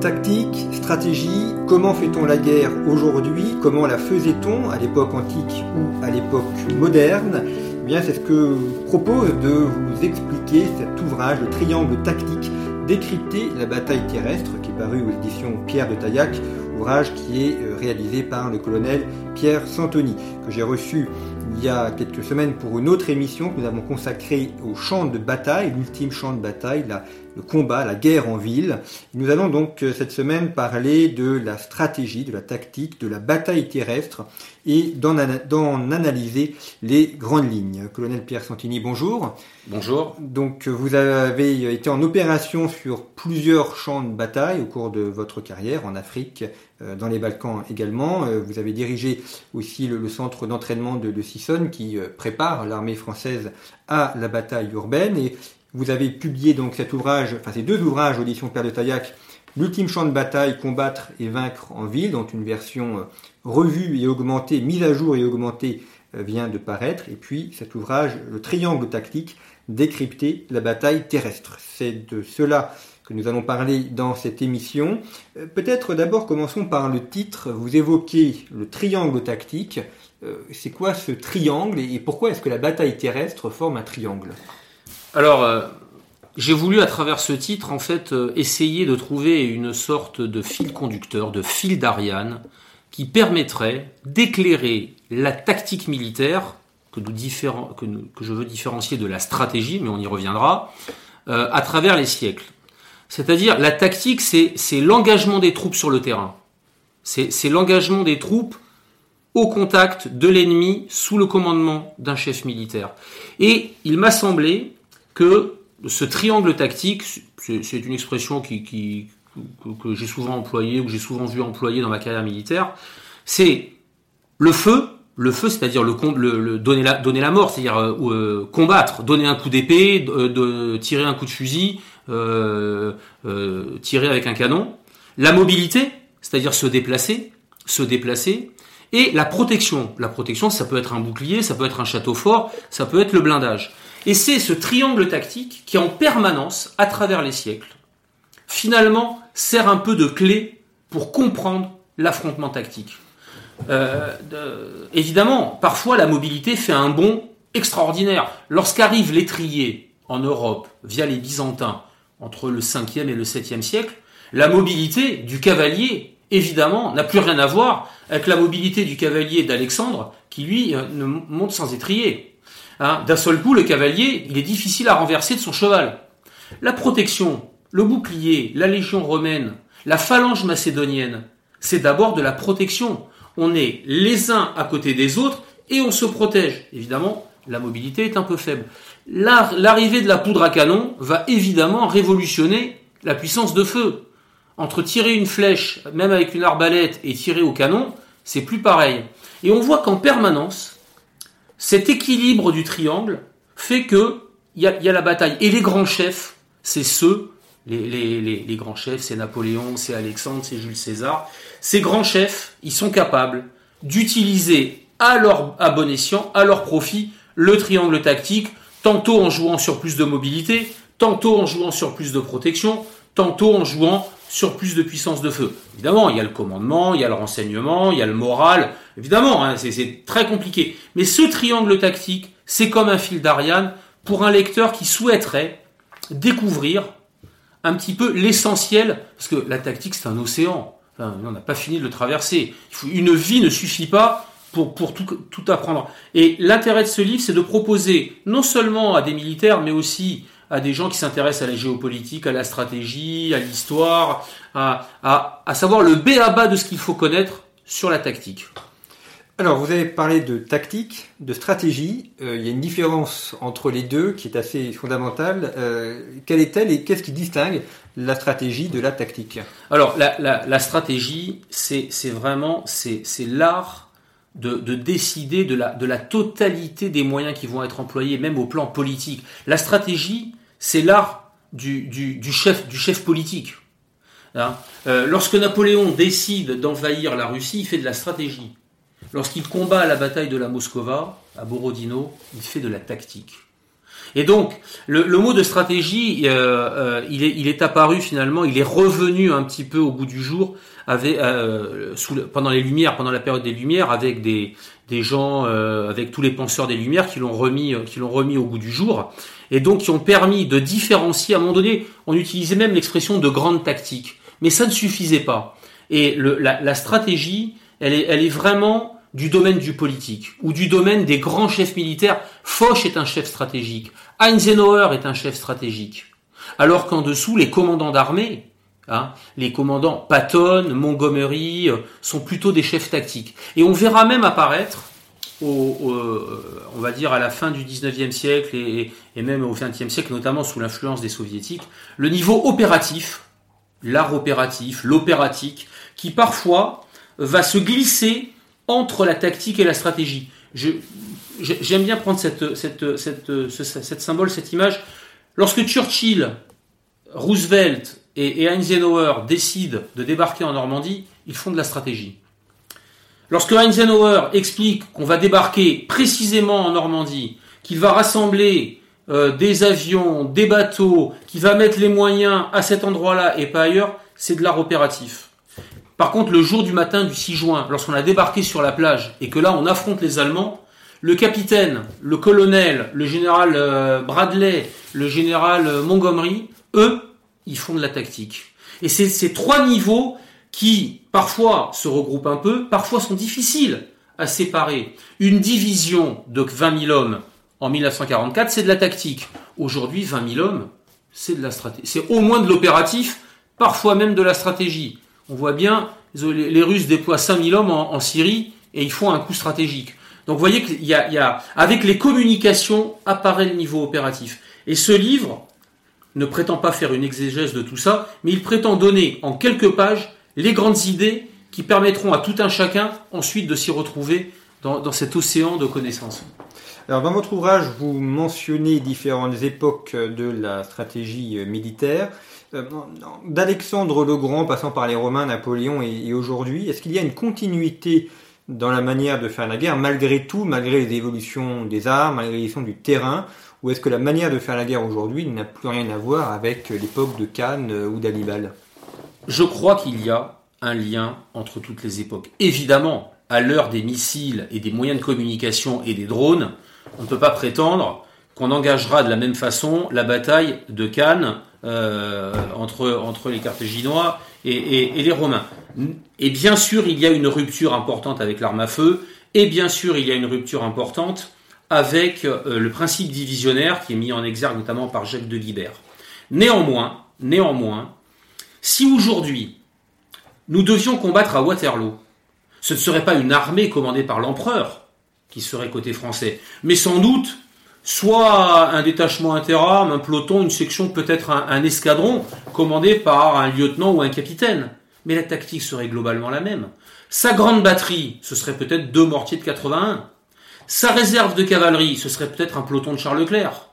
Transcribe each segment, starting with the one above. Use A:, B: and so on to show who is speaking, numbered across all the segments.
A: Tactique, stratégie, comment fait-on la guerre aujourd'hui? Comment la faisait-on à l'époque antique ou à l'époque moderne? Eh c'est ce que propose de vous expliquer cet ouvrage, le triangle tactique, décrypter la bataille terrestre, paru aux éditions Pierre de Taillac, ouvrage qui est euh, réalisé par le colonel Pierre Santoni, que j'ai reçu il y a quelques semaines pour une autre émission que nous avons consacrée au champ de bataille, l'ultime champ de bataille, la, le combat, la guerre en ville. Nous allons donc euh, cette semaine parler de la stratégie, de la tactique, de la bataille terrestre et d'en analyser les grandes lignes. Colonel Pierre Santini, bonjour.
B: Bonjour.
A: Donc vous avez été en opération sur plusieurs champs de bataille au cours de votre carrière en Afrique, dans les Balkans également. Euh, vous avez dirigé aussi le, centre d'entraînement de, de Sissonne qui prépare l'armée française à la bataille urbaine et vous avez publié donc cet ouvrage, enfin ces deux ouvrages audition Père de Taillac, L'ultime champ de bataille, combattre et vaincre en ville, dont une version euh, revue et augmentée, mise à jour et augmentée euh, vient de paraître. Et puis cet ouvrage, Le triangle tactique, décrypter la bataille terrestre. C'est de cela que nous allons parler dans cette émission. Euh, peut-être d'abord commençons par le titre. Vous évoquez le triangle tactique. C'est quoi ce triangle et pourquoi est-ce que la bataille terrestre forme un triangle?
B: Alors, euh, j'ai voulu à travers ce titre, en fait, euh, essayer de trouver une sorte de fil conducteur, de fil d'Ariane, qui permettrait d'éclairer la tactique militaire, que, je veux différencier de la stratégie, mais on y reviendra, euh, à travers les siècles. C'est-à-dire, la tactique, c'est l'engagement des troupes sur le terrain. C'est l'engagement des troupes au contact de l'ennemi sous le commandement d'un chef militaire. Et il m'a semblé que ce triangle tactique, c'est une expression qui, que, j'ai souvent employée, ou que j'ai souvent vu employer dans ma carrière militaire, c'est le feu, le feu, c'est-à-dire donner, la, mort, c'est-à-dire euh, euh, combattre, donner un coup d'épée, de, tirer un coup de fusil, euh, tirer avec un canon. La mobilité, c'est-à-dire se déplacer, se déplacer, et la protection. La protection, ça peut être un bouclier, ça peut être un château fort, ça peut être le blindage. Et c'est ce triangle tactique qui, en permanence, à travers les siècles, finalement, sert un peu de clé pour comprendre l'affrontement tactique. Euh, évidemment, parfois la mobilité fait un bond extraordinaire. Lorsqu'arrive l'étrier en Europe via les Byzantins entre le 5e et le 7e siècle, la mobilité du cavalier, évidemment, n'a plus rien à voir avec la mobilité du cavalier d'Alexandre qui, lui, euh, ne monte sans étrier. Hein, d'un seul coup, le cavalier, il est difficile à renverser de son cheval. La protection, le bouclier, la légion romaine, la phalange macédonienne, c'est d'abord de la protection. On est les uns à côté des autres et on se protège. Évidemment, la mobilité est un peu faible. L'arrivée de la poudre à canon va évidemment révolutionner la puissance de feu. Entre tirer une flèche, même avec une arbalète, et tirer au canon, c'est plus pareil. Et on voit qu'en permanence, cet équilibre du triangle fait que il y a, la bataille. Et les grands chefs, c'est ceux, les, grands chefs, c'est Napoléon, c'est Alexandre, c'est Jules César. Ces grands chefs, ils sont capables d'utiliser à leur bon escient, à leur profit, le triangle tactique, tantôt en jouant sur plus de mobilité, tantôt en jouant sur plus de protection, tantôt en jouant sur plus de puissance de feu. Évidemment, il y a le commandement, il y a le renseignement, il y a le moral. Évidemment, hein, c'est très compliqué. Mais ce triangle tactique, c'est comme un fil d'Ariane pour un lecteur qui souhaiterait découvrir un petit peu l'essentiel, parce que la tactique, c'est un océan. on n'a pas fini de le traverser. une vie ne suffit pas pour, pour tout, tout apprendre. Et l'intérêt de ce livre, c'est de proposer non seulement à des militaires, mais aussi à des gens qui s'intéressent à la géopolitique, à la stratégie, à l'histoire, à, à, à, savoir le B à bas de ce qu'il faut connaître sur la tactique.
A: Alors, vous avez parlé de tactique, de stratégie. Euh, il y a une différence entre les deux qui est assez fondamentale. Euh, quelle est-elle et qu'est-ce qui distingue la stratégie de la tactique?
B: Alors, la, stratégie, c'est vraiment c'est l'art de, décider de la, de la totalité des moyens qui vont être employés, même au plan politique. La stratégie, c'est l'art du, chef, du chef politique. Hein euh, lorsque Napoléon décide d'envahir la Russie, il fait de la stratégie. Lorsqu'il combat à la bataille de la Moscova, à Borodino, il fait de la tactique. Et donc, le, mot de stratégie, euh, euh, il, est, apparu finalement, il est revenu un petit peu au bout du jour avec, euh, pendant les Lumières, pendant la période des Lumières, avec des, gens, avec tous les penseurs des Lumières qui l'ont remis, qui l'ont remis au bout du jour, et donc qui ont permis de différencier. À un moment donné, on utilisait même l'expression de grande tactique, mais ça ne suffisait pas. Et la, stratégie, elle est vraiment du domaine du politique ou du domaine des grands chefs militaires. Foch est un chef stratégique, Eisenhower est un chef stratégique. Alors qu'en dessous, les commandants d'armée, hein, les commandants Patton, Montgomery, euh, sont plutôt des chefs tactiques. Et on verra même apparaître, au, euh, on va dire à la fin du 19e siècle et, et même au 20e siècle, notamment sous l'influence des soviétiques, le niveau opératif, l'art opératif, l'opératique, qui parfois va se glisser entre la tactique et la stratégie. j'aime bien prendre cette, symbole, cette image. Lorsque Churchill, Roosevelt et, Eisenhower décident de débarquer en Normandie, ils font de la stratégie. Lorsque Eisenhower explique qu'on va débarquer précisément en Normandie, qu'il va rassembler euh, des avions, des bateaux, qu'il va mettre les moyens à cet endroit-là et pas ailleurs, c'est de l'art opératif. Par contre, le jour du matin du 6 juin, lorsqu'on a débarqué sur la plage et que là on affronte les Allemands, le capitaine, le colonel, le général euh, Bradley, le général euh, Montgomery, eux, ils font de la tactique. Et c'est ces trois niveaux qui, parfois, se regroupent un peu, parfois sont difficiles à séparer. Une division de 20 000 hommes en 1944, c'est de la tactique. Aujourd'hui, 20 000 hommes, c'est de la stratégie. C'est au moins de l'opératif, parfois même de la stratégie on voit bien, les Russes déploient 5000 hommes en, Syrie et ils font un coup stratégique. Donc vous voyez qu'il avec les communications apparaît le niveau opératif. Et ce livre ne prétend pas faire une exégèse de tout ça, mais il prétend donner en quelques pages les grandes idées qui permettront à tout un chacun ensuite de s'y retrouver dans, dans cet océan de connaissances.
A: Alors dans votre ouvrage, vous mentionnez différentes époques de la stratégie militaire. D'Alexandre le Grand, passant par les Romains, Napoléon et, aujourd'hui, est-ce qu'il y a une continuité dans la manière de faire la guerre, malgré tout, malgré les évolutions des armes, malgré l'évolution du terrain, ou est-ce que la manière de faire la guerre aujourd'hui n'a plus rien à voir avec l'époque de Cannes euh, ou d'Hannibal?
B: Je crois qu'il y a un lien entre toutes les époques. Évidemment, à l'heure des missiles et des moyens de communication et des drones, on ne peut pas prétendre qu'on engagera de la même façon la bataille de Cannes euh, entre, entre les Carthaginois et, les Romains. Et bien sûr, il y a une rupture importante avec l'arme à feu, et bien sûr, il y a une rupture importante avec euh, le principe divisionnaire qui est mis en exergue notamment par Jacques de Guibert. Néanmoins, néanmoins, si aujourd'hui nous devions combattre à Waterloo, ce ne serait pas une armée commandée par l'empereur qui serait côté français, mais sans doute soit un détachement interarmes, un peloton, une section, peut-être un, escadron commandé par un lieutenant ou un capitaine. Mais la tactique serait globalement la même. Sa grande batterie, ce serait peut-être deux mortiers de 81. Sa réserve de cavalerie, ce serait peut-être un peloton de Charles Leclerc.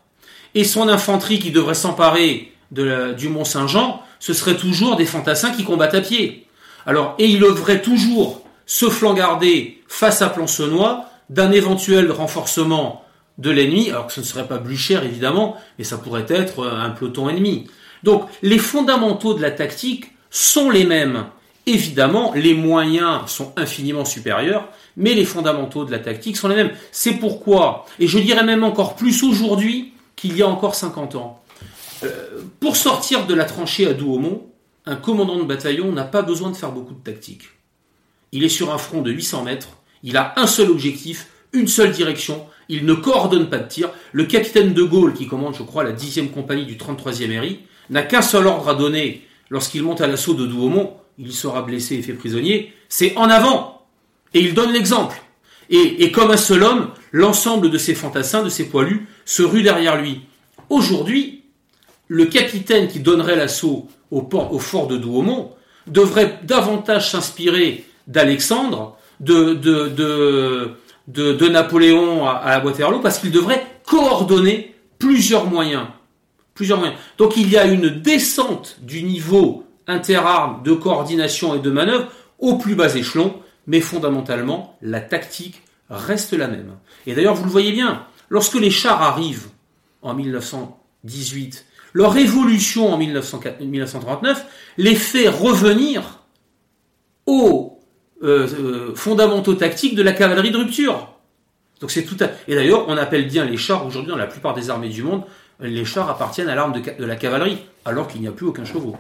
B: Et son infanterie qui devrait s'emparer du Mont Saint-Jean, ce serait toujours des fantassins qui combattent à pied. Alors, et il devrait toujours se flangarder face à Plancenois d'un éventuel renforcement de l'ennemi, alors que ce ne serait pas Blücher évidemment, mais ça pourrait être euh, un peloton ennemi. Donc les fondamentaux de la tactique sont les mêmes. Évidemment, les moyens sont infiniment supérieurs, mais les fondamentaux de la tactique sont les mêmes. C'est pourquoi, et je dirais même encore plus aujourd'hui qu'il y a encore 50 ans, euh, pour sortir de la tranchée à Douaumont, un commandant de bataillon n'a pas besoin de faire beaucoup de tactique. Il est sur un front de 800 mètres, il a un seul objectif, une seule direction, il ne coordonne pas de tir. Le capitaine de Gaulle, qui commande, je crois, la 10e compagnie du 33e RI, n'a qu'un seul ordre à donner lorsqu'il monte à l'assaut de Douaumont. Il sera blessé et fait prisonnier. C'est en avant Et il donne l'exemple. Et, comme un seul homme, l'ensemble de ses fantassins, de ses poilus, se rue derrière lui. Aujourd'hui, le capitaine qui donnerait l'assaut au, fort de Douaumont devrait davantage s'inspirer d'Alexandre, de, de, de, Napoléon à, à Waterloo, parce qu'il devrait coordonner plusieurs moyens. Donc il y a une descente du niveau interarmes de coordination et de manœuvre au plus bas échelon, mais fondamentalement, la tactique reste la même. Et d'ailleurs, vous le voyez bien, lorsque les chars arrivent en 1918, leur évolution en 1939 les fait revenir aux euh, euh, fondamentaux tactiques de la cavalerie de rupture. Et d'ailleurs, on appelle bien les chars aujourd'hui dans la plupart des armées du monde, les chars appartiennent à l'arme de, la cavalerie, alors qu'il n'y a plus aucun chevaux.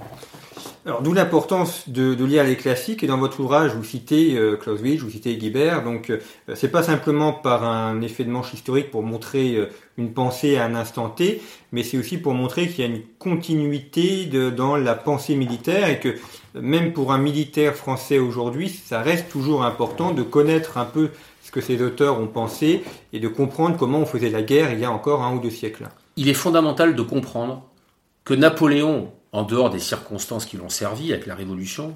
A: Alors d'où l'importance de, lire les classiques et dans votre ouvrage vous citez euh, Clausewitz, vous citez Guibert, donc euh, c'est pas simplement par un effet de manche historique pour montrer euh, une pensée à un instant T, mais c'est aussi pour montrer qu'il y a une continuité dans la pensée militaire et que même pour un militaire français aujourd'hui, ça reste toujours important de connaître un peu ce que ces auteurs ont pensé et de comprendre comment on faisait la guerre il y a encore un ou deux siècles.
B: Il est fondamental de comprendre que Napoléon, en dehors des circonstances qui l'ont servi avec la Révolution,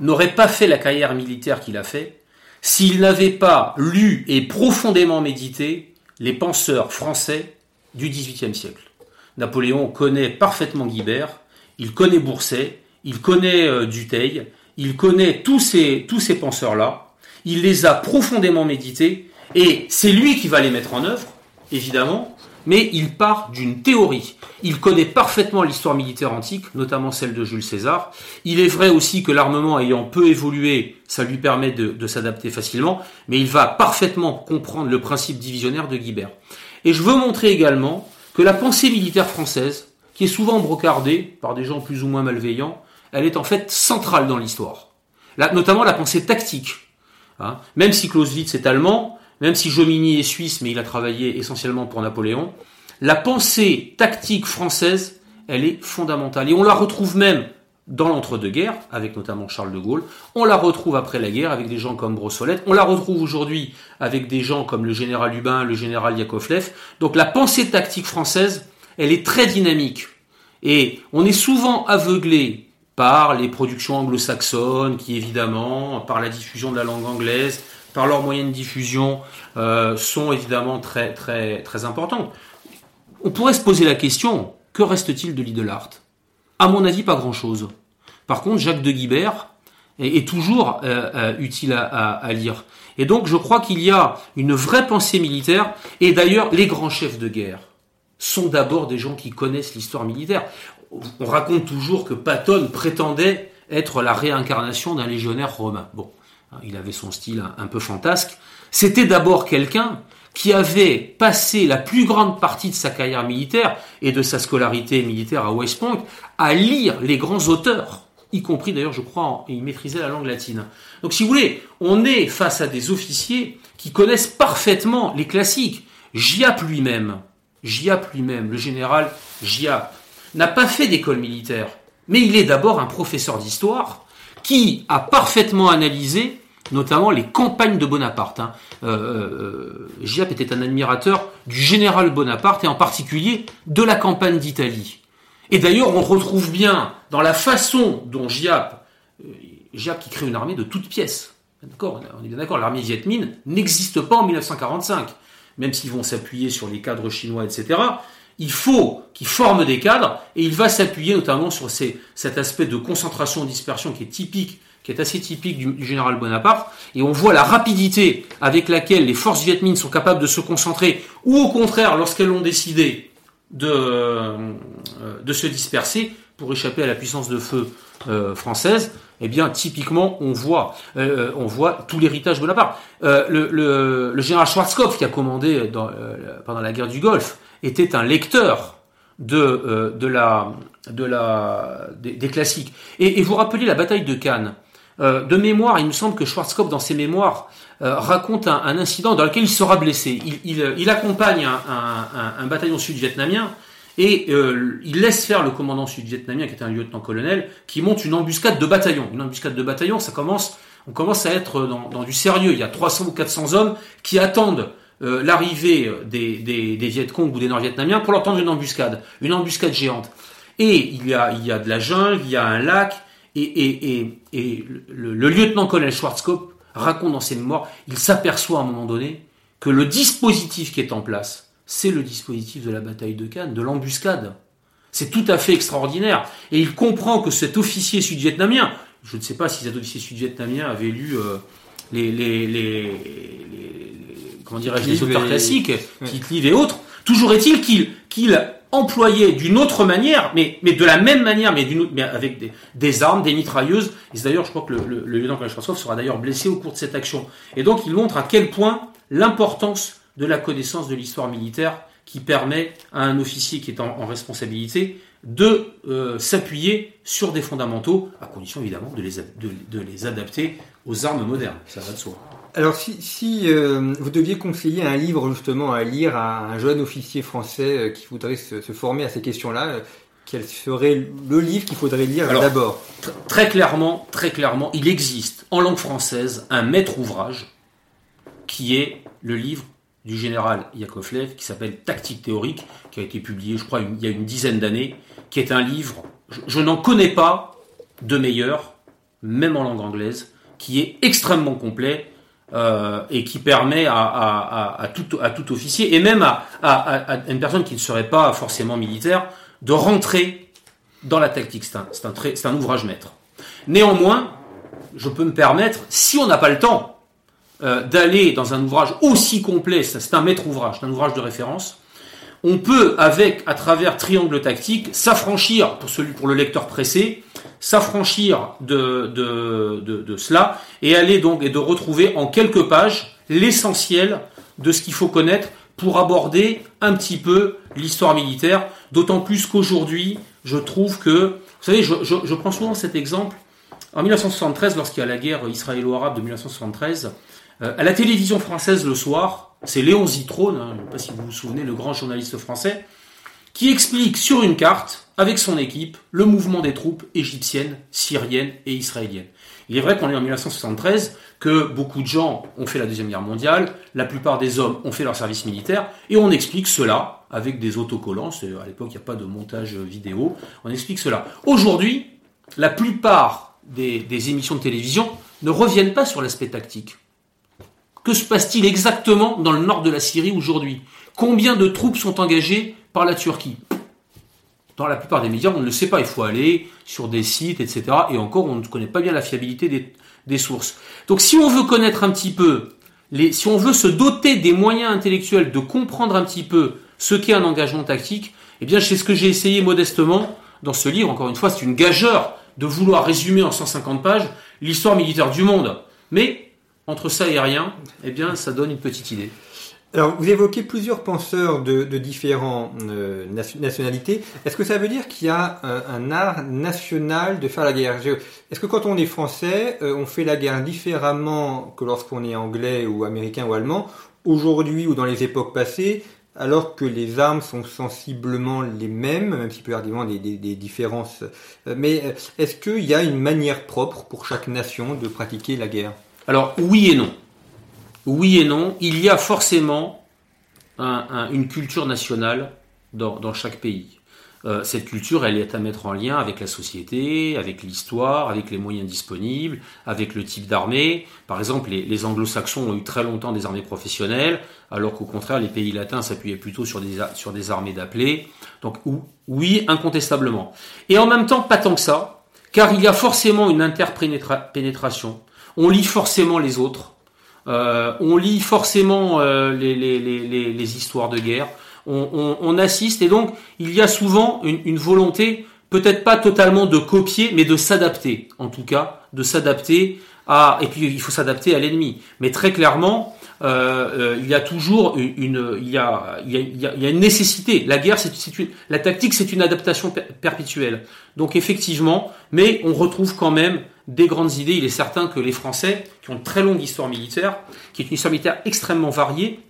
B: n'aurait pas fait la carrière militaire qu'il a fait s'il n'avait pas lu et profondément médité les penseurs français du XVIIIe siècle. Napoléon connaît parfaitement Guibert, il connaît Bourset, il connaît euh, Dutheil, il connaît tous ces, tous ces penseurs-là, il les a profondément médités, et c'est lui qui va les mettre en œuvre, évidemment, mais il part d'une théorie. Il connaît parfaitement l'histoire militaire antique, notamment celle de Jules César. Il est vrai aussi que l'armement ayant peu évolué, ça lui permet de, s'adapter facilement, mais il va parfaitement comprendre le principe divisionnaire de Guibert. Et je veux montrer également que la pensée militaire française, qui est souvent brocardée par des gens plus ou moins malveillants, elle est en fait centrale dans l'histoire. notamment la pensée tactique. Hein. Même si Clausewitz est allemand, même si Jomini est suisse, mais il a travaillé essentiellement pour Napoléon, la pensée tactique française, elle est fondamentale. Et on la retrouve même dans l'entre-deux-guerres, avec notamment Charles de Gaulle. On la retrouve après la guerre avec des gens comme Brossolette. On la retrouve aujourd'hui avec des gens comme le général Lubin, le général Yakovlev. Donc la pensée tactique française, elle est très dynamique. Et on est souvent aveuglé par les productions anglo-saxonnes, qui évidemment, par la diffusion de la langue anglaise, par leurs moyens de diffusion, euh, sont évidemment très, très, très importants. On pourrait se poser la question, que reste-t-il de Lidl Art? À mon avis, pas grand-chose. Par contre, Jacques de Guibert est, toujours euh, euh, utile à, à, lire. Et donc, je crois qu'il y a une vraie pensée militaire, et d'ailleurs, les grands chefs de guerre sont d'abord des gens qui connaissent l'histoire militaire. On raconte toujours que Patton prétendait être la réincarnation d'un légionnaire romain. Bon, il avait son style un, peu fantasque, c'était d'abord quelqu'un qui avait passé la plus grande partie de sa carrière militaire et de sa scolarité militaire à West Point à lire les grands auteurs, y compris d'ailleurs, je crois, il maîtrisait la langue latine. Donc si vous voulez, on est face à des officiers qui connaissent parfaitement les classiques. Giap lui-même, Giap lui-même, le général Giap, n'a pas fait d'école militaire, mais il est d'abord un professeur d'histoire qui a parfaitement analysé notamment les campagnes de Bonaparte. Hein. Euh, euh était un admirateur du général Bonaparte et en particulier de la campagne d'Italie. Et d'ailleurs, on retrouve bien dans la façon dont Giap, euh, qui crée une armée de toutes pièces. D'accord, on est bien d'accord, l'armée Viet n'existe pas en 1945, même s'ils vont s'appuyer sur les cadres chinois, etc. Il faut qu'ils forment des cadres et il va s'appuyer notamment sur cet aspect de concentration-dispersion qui est typique qui est assez typique du, général Bonaparte, et on voit la rapidité avec laquelle les forces vietmines sont capables de se concentrer, ou au contraire, lorsqu'elles ont décidé de, euh, se disperser pour échapper à la puissance de feu euh, française, eh bien, typiquement, on voit, euh, on voit tout l'héritage Bonaparte. Le, le, le, général Schwarzkopf, qui a commandé dans, pendant la guerre du Golfe, était un lecteur de, de la, de la, des, classiques. Et, et, vous rappelez la bataille de Cannes. Euh, de mémoire, il me semble que Schwarzkopf, dans ses mémoires, euh, raconte un, incident dans lequel il sera blessé. Il, il, accompagne un, bataillon sud-vietnamien et euh, il laisse faire le commandant sud-vietnamien, qui est un lieutenant-colonel, qui monte une embuscade de bataillon. Une embuscade de bataillon, ça commence On commence à être dans, du sérieux. Il y a 300 ou 400 hommes qui attendent euh, l'arrivée des, des, des Vietcong ou des Nord-Vietnamiens pour leur tendre une embuscade, une embuscade géante. Et il y a, il y a de la jungle, il y a un lac, et, et, et, et le, le lieutenant-colonel Schwarzkopf raconte dans ses mémoires, il s'aperçoit à un moment donné que le dispositif qui est en place, c'est le dispositif de la bataille de Cannes, de l'embuscade. C'est tout à fait extraordinaire. Et il comprend que cet officier sud-vietnamien, je ne sais pas si cet officier sud-vietnamien avait lu euh, les, les, les, les, comment dirais-je, les auteurs classiques, Tite et autres, toujours est-il qu'il employait d'une autre manière, mais, mais de la même manière, mais, mais avec des, des, armes, des mitrailleuses. Et d'ailleurs, je crois que le, le, le lieutenant Kalashnikov sera d'ailleurs blessé au cours de cette action. Et donc, il montre à quel point l'importance de la connaissance de l'histoire militaire qui permet à un officier qui est en, responsabilité de euh, s'appuyer sur des fondamentaux, à condition évidemment de les, de, les adapter aux armes modernes. Ça va de soi.
A: Alors si, si euh, vous deviez conseiller un livre justement à lire à un jeune officier français euh, qui voudrait se, former à ces questions-là, quel serait le livre qu'il faudrait lire d'abord?
B: Très clairement, très clairement, il existe en langue française un maître ouvrage qui est le livre du général Yakovlev qui s'appelle Tactique théorique, qui a été publié, je crois, il y a une dizaine d'années, qui est un livre, je, n'en connais pas de meilleur, même en langue anglaise, qui est extrêmement complet euh, et qui permet à, tout, officier, et même à, une personne qui ne serait pas forcément militaire, de rentrer dans la tactique. C'est un ouvrage maître. Néanmoins, je peux me permettre, si on n'a pas le temps, euh, d'aller dans un ouvrage aussi complet, c'est un maître ouvrage, c'est un ouvrage de référence, on peut, avec, à travers triangle tactique, s'affranchir, pour celui, pour le lecteur pressé, s'affranchir de, de, de, cela et aller donc et de retrouver en quelques pages l'essentiel de ce qu'il faut connaître pour aborder un petit peu l'histoire militaire, d'autant plus qu'aujourd'hui, je trouve que, vous savez, je, je prends souvent cet exemple, en 1973, lorsqu'il y a la guerre israélo-arabe de 1973, euh, à la télévision française le soir, c'est Léon Zitrone, hein, je ne sais pas si vous vous souvenez, le grand journaliste français, qui explique sur une carte, avec son équipe, le mouvement des troupes égyptiennes, syriennes et israéliennes. Il est vrai qu'on est en 1973, que beaucoup de gens ont fait la Deuxième Guerre mondiale, la plupart des hommes ont fait leur service militaire, et on explique cela avec des autocollants, à l'époque il n'y a pas de montage vidéo, on explique cela. Aujourd'hui, la plupart des émissions de télévision ne reviennent pas sur l'aspect tactique. Que se passe-t-il exactement dans le nord de la Syrie aujourd'hui? Combien de troupes sont engagées par la Turquie? Dans la plupart des médias, on ne le sait pas. Il faut aller sur des sites, etc. Et encore, on ne connaît pas bien la fiabilité des, sources. Donc si on veut connaître un petit peu, les, si on veut se doter des moyens intellectuels de comprendre un petit peu ce qu'est un engagement tactique, eh bien c'est ce que j'ai essayé modestement dans ce livre. Encore une fois, c'est une gageure de vouloir résumer en 150 pages l'histoire militaire du monde. Mais entre ça et rien, eh bien, ça donne une petite idée.
A: Alors, vous évoquez plusieurs penseurs de, différentes euh, nationalités. Est-ce que ça veut dire qu'il y a un, art national de faire la guerre? Est-ce que quand on est français, euh, on fait la guerre différemment que lorsqu'on est anglais ou américain ou allemand, aujourd'hui ou dans les époques passées, alors que les armes sont sensiblement les mêmes, même s'il peut y avoir des, des, des différences? Euh, mais est-ce qu'il y a une manière propre pour chaque nation de pratiquer la guerre?
B: Alors oui et non. Oui et non. Il y a forcément une culture nationale dans, chaque pays. Euh, cette culture, elle est à mettre en lien avec la société, avec l'histoire, avec les moyens disponibles, avec le type d'armée. Par exemple, les, anglo-saxons ont eu très longtemps des armées professionnelles, alors qu'au contraire, les pays latins s'appuyaient plutôt sur des, sur des armées d'appelés. Donc oui, incontestablement. Et en même temps, pas tant que ça, car il y a forcément une interpénétration on lit forcément les autres, euh, on lit forcément euh, les, histoires de guerre, on, assiste et donc il y a souvent une, volonté, peut-être pas totalement de copier, mais de s'adapter, en tout cas, de s'adapter à, et puis il faut s'adapter à l'ennemi. Mais très clairement, euh, il y a toujours une, il y a, une nécessité. La guerre, c'est, la tactique, c'est une adaptation perpétuelle. Donc effectivement, mais on retrouve quand même des grandes idées. Il est certain que les Français, qui ont une très longue histoire militaire, qui est une histoire militaire extrêmement variée,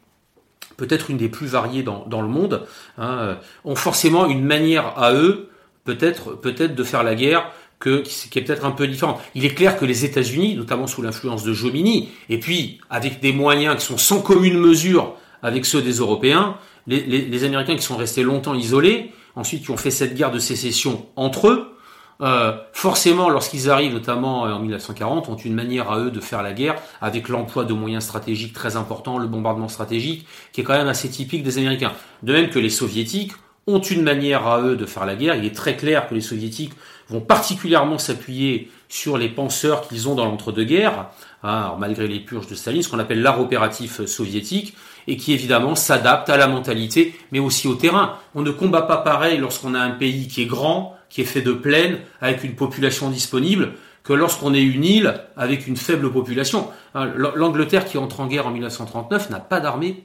B: peut-être une des plus variées dans, le monde, hein, ont forcément une manière à eux, peut-être peut-être de faire la guerre qui est peut-être un peu différente. Il est clair que les États-Unis, notamment sous l'influence de Jomini, et puis avec des moyens qui sont sans commune mesure avec ceux des Européens, les Américains qui sont restés longtemps isolés, ensuite qui ont fait cette guerre de sécession entre eux, euh, forcément, lorsqu'ils arrivent, notamment euh, en 1940, ont une manière à eux de faire la guerre avec l'emploi de moyens stratégiques très importants, le bombardement stratégique, qui est quand même assez typique des Américains. De même que les Soviétiques ont une manière à eux de faire la guerre. Il est très clair que les Soviétiques vont particulièrement s'appuyer sur les penseurs qu'ils ont dans l'entre-deux-guerres, hein, malgré les purges de Staline, ce qu'on appelle l'art opératif soviétique, et qui évidemment s'adapte à la mentalité, mais aussi au terrain. On ne combat pas pareil lorsqu'on a un pays qui est grand, qui est fait de plaines, avec une population disponible, que lorsqu'on est une île avec une faible population. Hein, L'Angleterre qui entre en guerre en 1939 n'a pas d'armée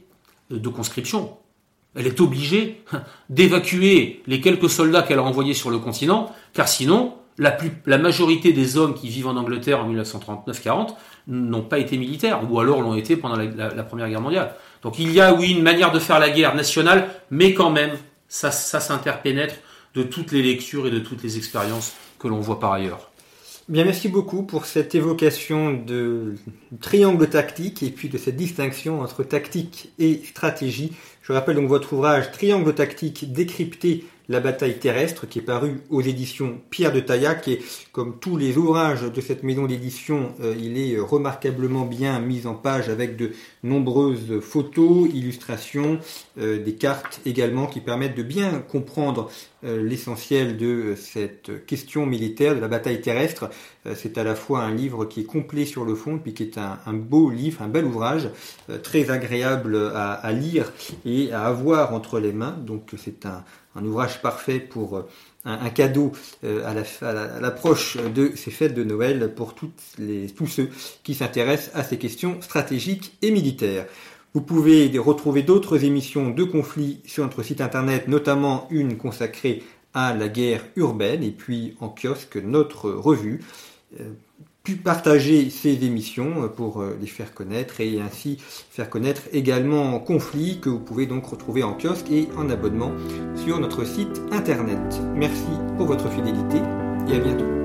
B: de conscription. Elle est obligée d'évacuer les quelques soldats qu'elle a envoyés sur le continent, car sinon, la, majorité des hommes qui vivent en Angleterre en 1939-40 n'ont pas été militaires, ou alors l'ont été pendant la, Première Guerre mondiale. Donc il y a, oui, une manière de faire la guerre nationale, mais quand même, ça s'interpénètre de toutes les lectures et de toutes les expériences que l'on voit par ailleurs.
A: Bien, merci beaucoup pour cette évocation de triangle tactique et puis de cette distinction entre tactique et stratégie. Je rappelle donc votre ouvrage Triangle tactique décrypté la bataille terrestre qui est paru aux éditions Pierre de Taillac et comme tous les ouvrages de cette maison d'édition, euh, il est remarquablement bien mis en page avec de nombreuses photos, illustrations, euh, des cartes également qui permettent de bien comprendre euh, l'essentiel de cette question militaire de la bataille terrestre. C'est à la fois un livre qui est complet sur le fond puis qui est un, beau livre, un bel ouvrage, très agréable à, lire et à avoir entre les mains. Donc c'est un ouvrage parfait pour euh, un, cadeau euh, à l'approche de ces fêtes de Noël pour tous ceux qui s'intéressent à ces questions stratégiques et militaires. Vous pouvez retrouver d'autres émissions de conflits sur notre site internet, notamment une consacrée à la guerre urbaine et puis en kiosque notre revue. Euh, pu partager ces émissions euh, pour euh, les faire connaître et ainsi faire connaître également Conflit que vous pouvez donc retrouver en kiosque et en abonnement sur notre site internet. Merci pour votre fidélité et à bientôt.